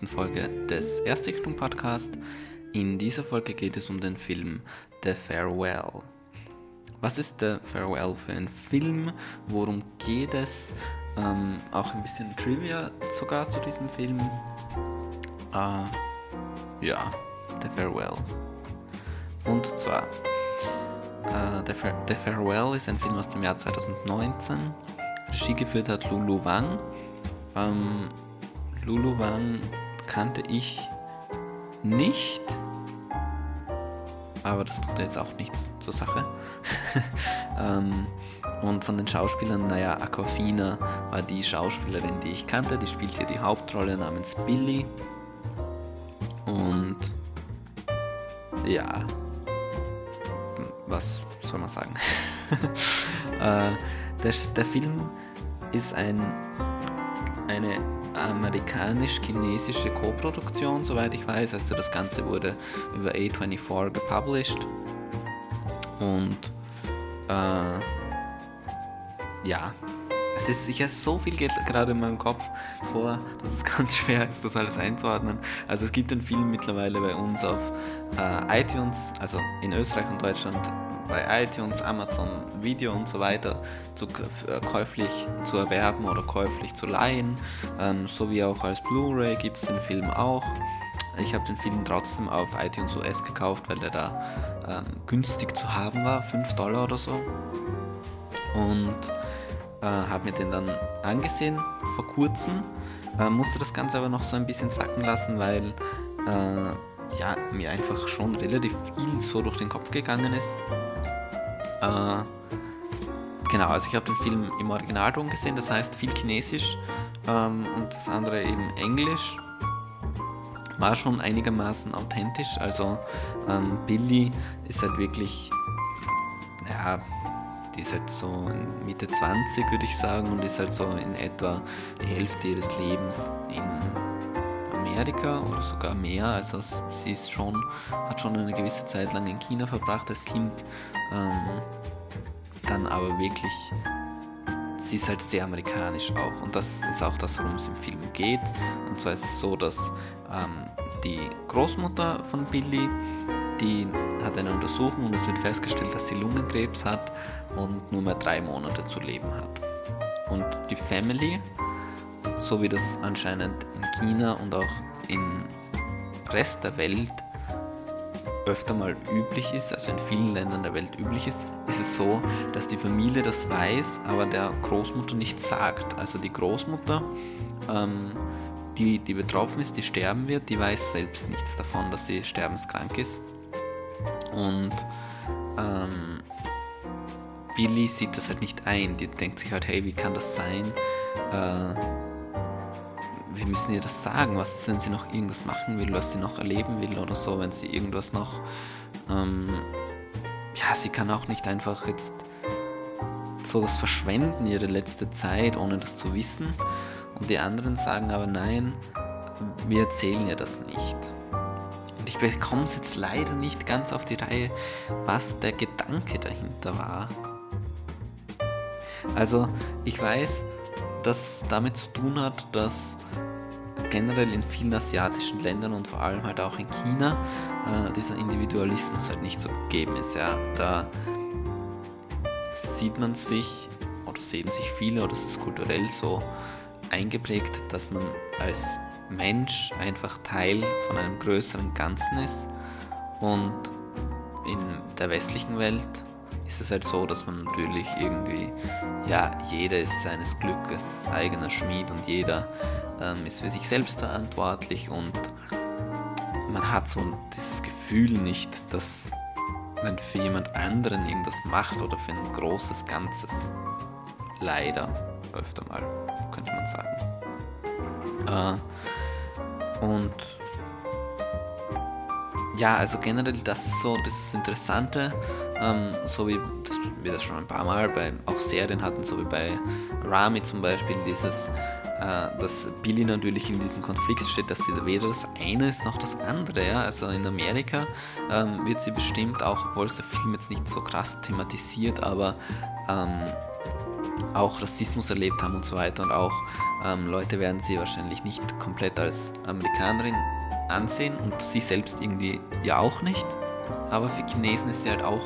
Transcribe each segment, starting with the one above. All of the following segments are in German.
181. Folge des Erstichtung Podcast. In dieser Folge geht es um den Film The Farewell. Was ist The Farewell für ein Film? Worum geht es? Ähm, auch ein bisschen Trivia sogar zu diesem Film. Äh, ja, The Farewell. Und zwar, äh, The, Fa The Farewell ist ein Film aus dem Jahr 2019. Regie geführt hat Lulu Wang. Ähm, Lulu Wang kannte ich nicht, aber das tut jetzt auch nichts zur Sache. ähm, und von den Schauspielern, naja, Aquafina war die Schauspielerin, die ich kannte, die spielt hier die Hauptrolle namens Billy. Und ja, was soll man sagen? äh, der, der Film ist ein eine amerikanisch-chinesische Co-Produktion, soweit ich weiß. Also das Ganze wurde über A24 gepublished. Und äh, ja, es ist sicher so viel geht gerade in meinem Kopf vor, dass es ganz schwer ist, das alles einzuordnen. Also es gibt den Film mittlerweile bei uns auf äh, iTunes, also in Österreich und Deutschland bei iTunes, Amazon Video und so weiter zu, äh, käuflich zu erwerben oder käuflich zu leihen. Ähm, sowie auch als Blu-ray gibt es den Film auch. Ich habe den Film trotzdem auf iTunes US gekauft, weil der da ähm, günstig zu haben war, 5 Dollar oder so. Und äh, habe mir den dann angesehen vor kurzem. Äh, musste das Ganze aber noch so ein bisschen sacken lassen, weil äh, ja, mir einfach schon relativ viel so durch den Kopf gegangen ist. Äh, genau, also ich habe den Film im Originalton gesehen, das heißt viel Chinesisch ähm, und das andere eben Englisch. War schon einigermaßen authentisch, also ähm, Billy ist halt wirklich, ja, die ist halt so Mitte 20, würde ich sagen, und ist halt so in etwa die Hälfte ihres Lebens in Amerika oder sogar mehr. Also sie ist schon, hat schon eine gewisse Zeit lang in China verbracht als Kind. Ähm, dann aber wirklich, sie ist halt sehr amerikanisch auch. Und das ist auch das, worum es im Film geht. Und zwar ist es so, dass ähm, die Großmutter von Billy, die hat eine Untersuchung und es wird festgestellt, dass sie Lungenkrebs hat und nur mehr drei Monate zu leben hat. Und die Family, so wie das anscheinend in China und auch im Rest der Welt öfter mal üblich ist, also in vielen Ländern der Welt üblich ist, ist es so, dass die Familie das weiß, aber der Großmutter nicht sagt. Also die Großmutter, ähm, die, die betroffen ist, die sterben wird, die weiß selbst nichts davon, dass sie sterbenskrank ist. Und ähm, Billy sieht das halt nicht ein. Die denkt sich halt, hey, wie kann das sein? Äh, wir müssen ihr das sagen. Was ist, wenn sie noch irgendwas machen will, was sie noch erleben will oder so, wenn sie irgendwas noch. Ähm, ja, sie kann auch nicht einfach jetzt so das verschwenden, ihre letzte Zeit, ohne das zu wissen. Und die anderen sagen aber nein, wir erzählen ihr das nicht. Und ich bekomme es jetzt leider nicht ganz auf die Reihe, was der Gedanke dahinter war. Also ich weiß, dass damit zu tun hat, dass generell in vielen asiatischen Ländern und vor allem halt auch in China äh, dieser Individualismus halt nicht so gegeben ist. Ja. Da sieht man sich oder sehen sich viele oder es ist kulturell so eingeprägt, dass man als Mensch einfach Teil von einem größeren Ganzen ist und in der westlichen Welt ist es halt so, dass man natürlich irgendwie, ja, jeder ist seines Glückes eigener Schmied und jeder ähm, ist für sich selbst verantwortlich und man hat so dieses Gefühl nicht, dass man für jemand anderen irgendwas macht oder für ein großes Ganzes. Leider öfter mal, könnte man sagen. Äh, und ja, also generell, das ist so das Interessante, ähm, so wie das, wir das schon ein paar Mal bei auch Serien hatten, so wie bei Rami zum Beispiel, dieses, äh, dass Billy natürlich in diesem Konflikt steht, dass sie weder das eine ist noch das andere. Ja? Also in Amerika ähm, wird sie bestimmt auch, obwohl es der Film jetzt nicht so krass thematisiert, aber ähm, auch Rassismus erlebt haben und so weiter und auch ähm, Leute werden sie wahrscheinlich nicht komplett als Amerikanerin ansehen und sie selbst irgendwie ja auch nicht. Aber für Chinesen ist sie halt auch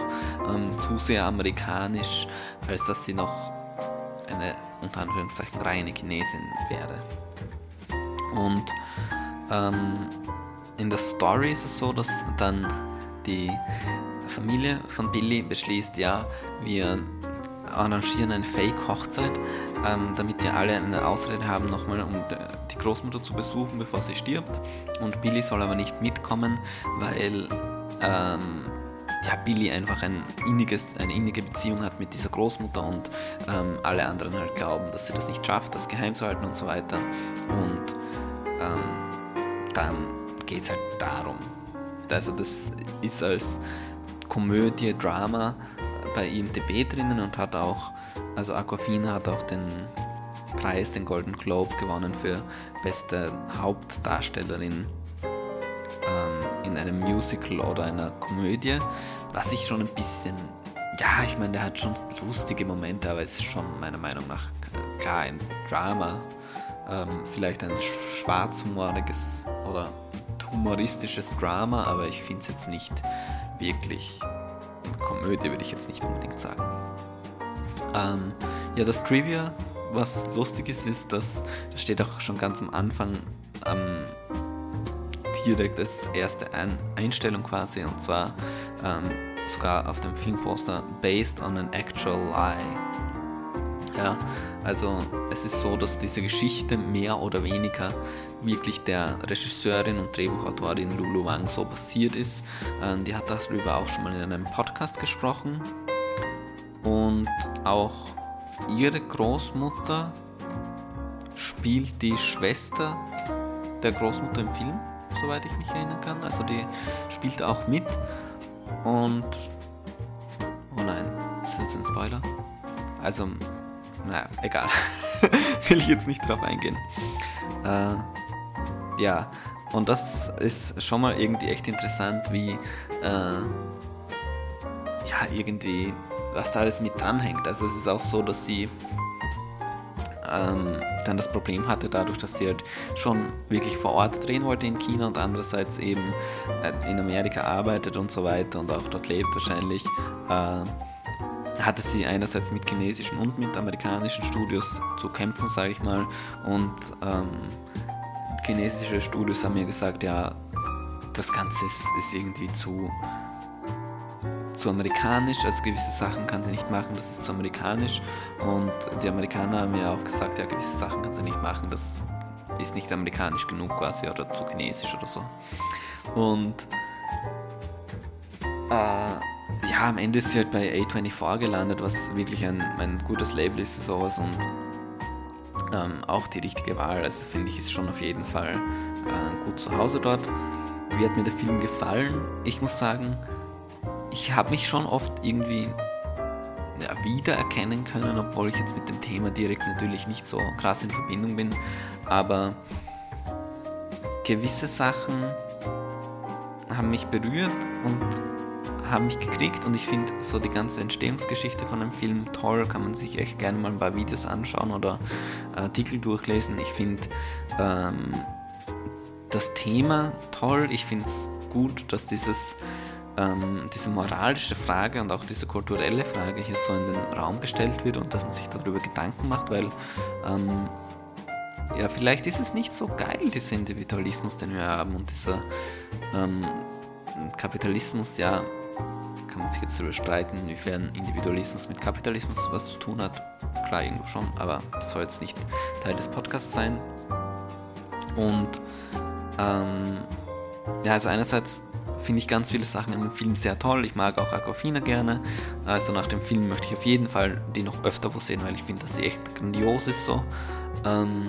ähm, zu sehr amerikanisch, als dass sie noch eine unter Anführungszeichen reine Chinesin wäre. Und ähm, in der Story ist es so, dass dann die Familie von Billy beschließt, ja, wir arrangieren eine Fake-Hochzeit, ähm, damit wir alle eine Ausrede haben, nochmal um die Großmutter zu besuchen, bevor sie stirbt. Und Billy soll aber nicht mitkommen, weil ähm, ja, Billy einfach ein inniges, eine innige Beziehung hat mit dieser Großmutter und ähm, alle anderen halt glauben, dass sie das nicht schafft, das geheim zu halten und so weiter. Und ähm, dann geht es halt darum. Also das ist als Komödie, Drama bei IMDB drinnen und hat auch, also Aquafina hat auch den Preis, den Golden Globe gewonnen für beste Hauptdarstellerin ähm, in einem Musical oder einer Komödie, was ich schon ein bisschen, ja, ich meine, der hat schon lustige Momente, aber es ist schon meiner Meinung nach klar ein Drama, ähm, vielleicht ein schwarzhumoriges oder humoristisches Drama, aber ich finde es jetzt nicht wirklich Komödie, würde ich jetzt nicht unbedingt sagen. Ähm, ja, das Trivia, was lustig ist, ist, dass das steht auch schon ganz am Anfang ähm, direkt als erste Ein Einstellung quasi und zwar ähm, sogar auf dem Filmposter based on an actual lie. Ja, also es ist so, dass diese Geschichte mehr oder weniger wirklich der Regisseurin und Drehbuchautorin Lulu Wang so passiert ist. Ähm, die hat darüber auch schon mal in einem Podcast gesprochen. Und auch ihre Großmutter spielt die Schwester der Großmutter im Film, soweit ich mich erinnern kann. Also die spielt auch mit. Und. Oh nein, ist das ein Spoiler? Also, naja, egal. Will ich jetzt nicht drauf eingehen. Äh, ja, und das ist schon mal irgendwie echt interessant, wie äh, ja irgendwie was da alles mit dranhängt. Also es ist auch so, dass sie ähm, dann das Problem hatte, dadurch, dass sie halt schon wirklich vor Ort drehen wollte in China und andererseits eben äh, in Amerika arbeitet und so weiter und auch dort lebt wahrscheinlich, äh, hatte sie einerseits mit chinesischen und mit amerikanischen Studios zu kämpfen, sage ich mal, und ähm, chinesische Studios haben mir gesagt, ja, das Ganze ist, ist irgendwie zu, zu amerikanisch, also gewisse Sachen kann sie nicht machen, das ist zu amerikanisch. Und die Amerikaner haben mir auch gesagt, ja, gewisse Sachen kann sie nicht machen, das ist nicht amerikanisch genug quasi oder zu chinesisch oder so. Und äh, ja, am Ende ist sie halt bei A24 gelandet, was wirklich ein, ein gutes Label ist für sowas und ähm, auch die richtige Wahl. Also finde ich, ist schon auf jeden Fall äh, gut zu Hause dort. Wie hat mir der Film gefallen? Ich muss sagen, ich habe mich schon oft irgendwie ja, wiedererkennen können, obwohl ich jetzt mit dem Thema direkt natürlich nicht so krass in Verbindung bin. Aber gewisse Sachen haben mich berührt und haben mich gekriegt und ich finde so die ganze Entstehungsgeschichte von dem Film toll, kann man sich echt gerne mal ein paar Videos anschauen oder Artikel durchlesen. Ich finde ähm, das Thema toll, ich finde es gut, dass dieses, ähm, diese moralische Frage und auch diese kulturelle Frage hier so in den Raum gestellt wird und dass man sich darüber Gedanken macht, weil ähm, ja, vielleicht ist es nicht so geil, dieser Individualismus, den wir haben und dieser ähm, Kapitalismus, ja, kann man sich jetzt darüber streiten, inwiefern Individualismus mit Kapitalismus was zu tun hat. Klar, irgendwo schon, aber das soll jetzt nicht Teil des Podcasts sein. Und ähm, ja, also einerseits finde ich ganz viele Sachen in dem Film sehr toll. Ich mag auch Aquafina gerne. Also nach dem Film möchte ich auf jeden Fall die noch öfter wo sehen, weil ich finde, dass die echt grandios ist so. Ähm,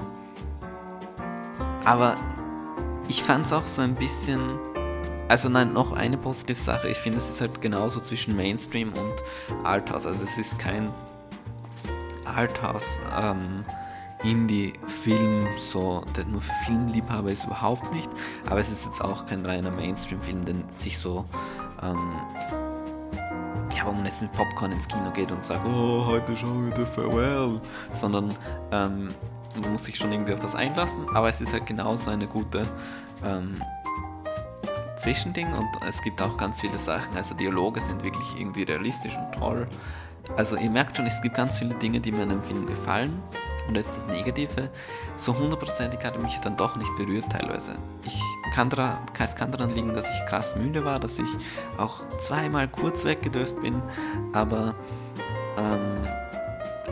aber ich fand es auch so ein bisschen also nein, noch eine positive Sache. Ich finde, es ist halt genauso zwischen Mainstream und Arthouse. Also es ist kein Arthouse ähm, Indie-Film, so, der nur für Filmliebhaber ist überhaupt nicht. Aber es ist jetzt auch kein reiner Mainstream-Film, der sich so ähm, ja, wo man jetzt mit Popcorn ins Kino geht und sagt, oh, heute schauen wir The Farewell, sondern ähm, man muss sich schon irgendwie auf das einlassen, aber es ist halt genauso eine gute ähm, Zwischending und es gibt auch ganz viele Sachen. Also Dialoge sind wirklich irgendwie realistisch und toll. Also ihr merkt schon, es gibt ganz viele Dinge, die mir an dem Film gefallen. Und jetzt das Negative, so hundertprozentig hat er mich dann doch nicht berührt teilweise. Ich kann daran, es kann daran liegen, dass ich krass müde war, dass ich auch zweimal kurz weggedöst bin, aber ähm,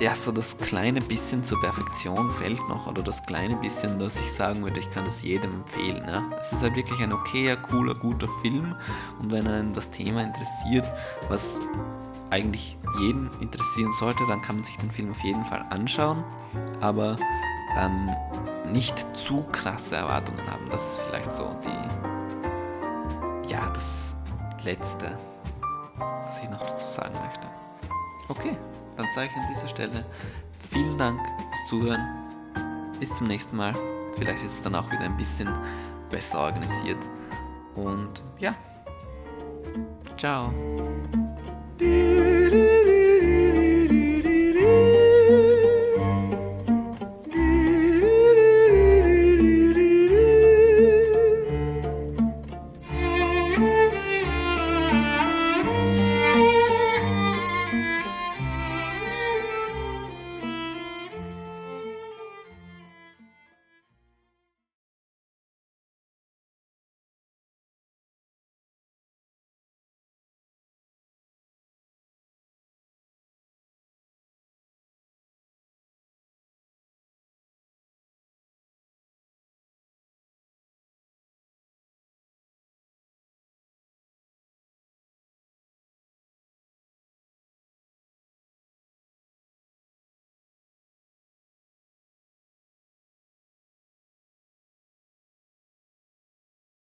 ja, so das kleine bisschen zur Perfektion fällt noch oder das kleine bisschen, dass ich sagen würde, ich kann das jedem empfehlen. Ja? Es ist halt wirklich ein okayer, cooler, guter Film und wenn einen das Thema interessiert, was eigentlich jeden interessieren sollte, dann kann man sich den Film auf jeden Fall anschauen, aber ähm, nicht zu krasse Erwartungen haben. Das ist vielleicht so die, ja, das Letzte, was ich noch dazu sagen möchte. Okay dann sage ich an dieser Stelle vielen Dank fürs Zuhören. Bis zum nächsten Mal. Vielleicht ist es dann auch wieder ein bisschen besser organisiert. Und ja, ciao.